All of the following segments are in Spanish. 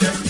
Yeah.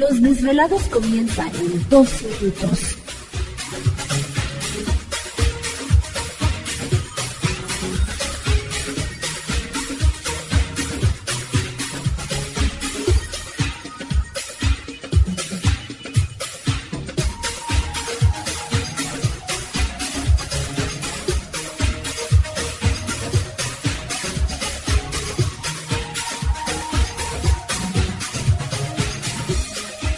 Los desvelados comienza en 2 minutos.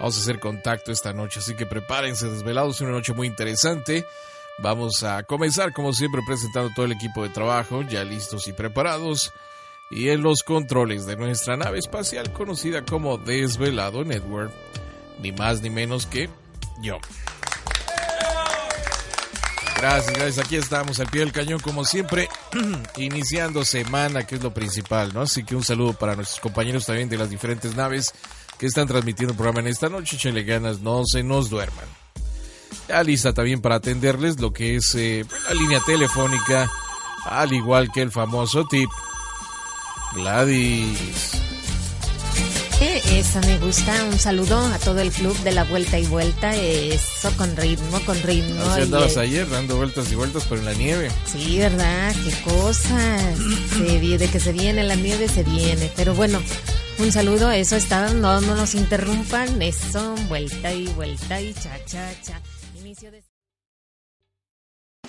Vamos a hacer contacto esta noche, así que prepárense desvelados, una noche muy interesante. Vamos a comenzar como siempre presentando todo el equipo de trabajo, ya listos y preparados. Y en los controles de nuestra nave espacial conocida como Desvelado Network, ni más ni menos que yo. Gracias, gracias. Aquí estamos al pie del cañón como siempre, iniciando semana, que es lo principal, ¿no? Así que un saludo para nuestros compañeros también de las diferentes naves que están transmitiendo el programa en esta noche. Échenle ganas, no se nos duerman. Ya lista también para atenderles lo que es eh, la línea telefónica, al igual que el famoso tip. Gladys. Eso me gusta. Un saludo a todo el club de la vuelta y vuelta. Eso con ritmo, con ritmo. Así andabas el- ayer dando vueltas y vueltas, pero en la nieve. Sí, ¿verdad? Qué cosas. Se de que se viene la nieve, se viene. Pero bueno, un saludo. Eso está. No, no nos interrumpan. Eso, vuelta y vuelta y cha, cha, cha. Inicio de...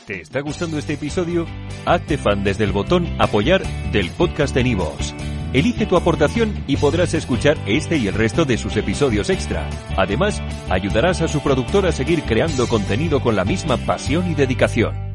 ¿Te está gustando este episodio? Hazte fan desde el botón Apoyar del podcast de Nivos. Elige tu aportación y podrás escuchar este y el resto de sus episodios extra. Además, ayudarás a su productor a seguir creando contenido con la misma pasión y dedicación.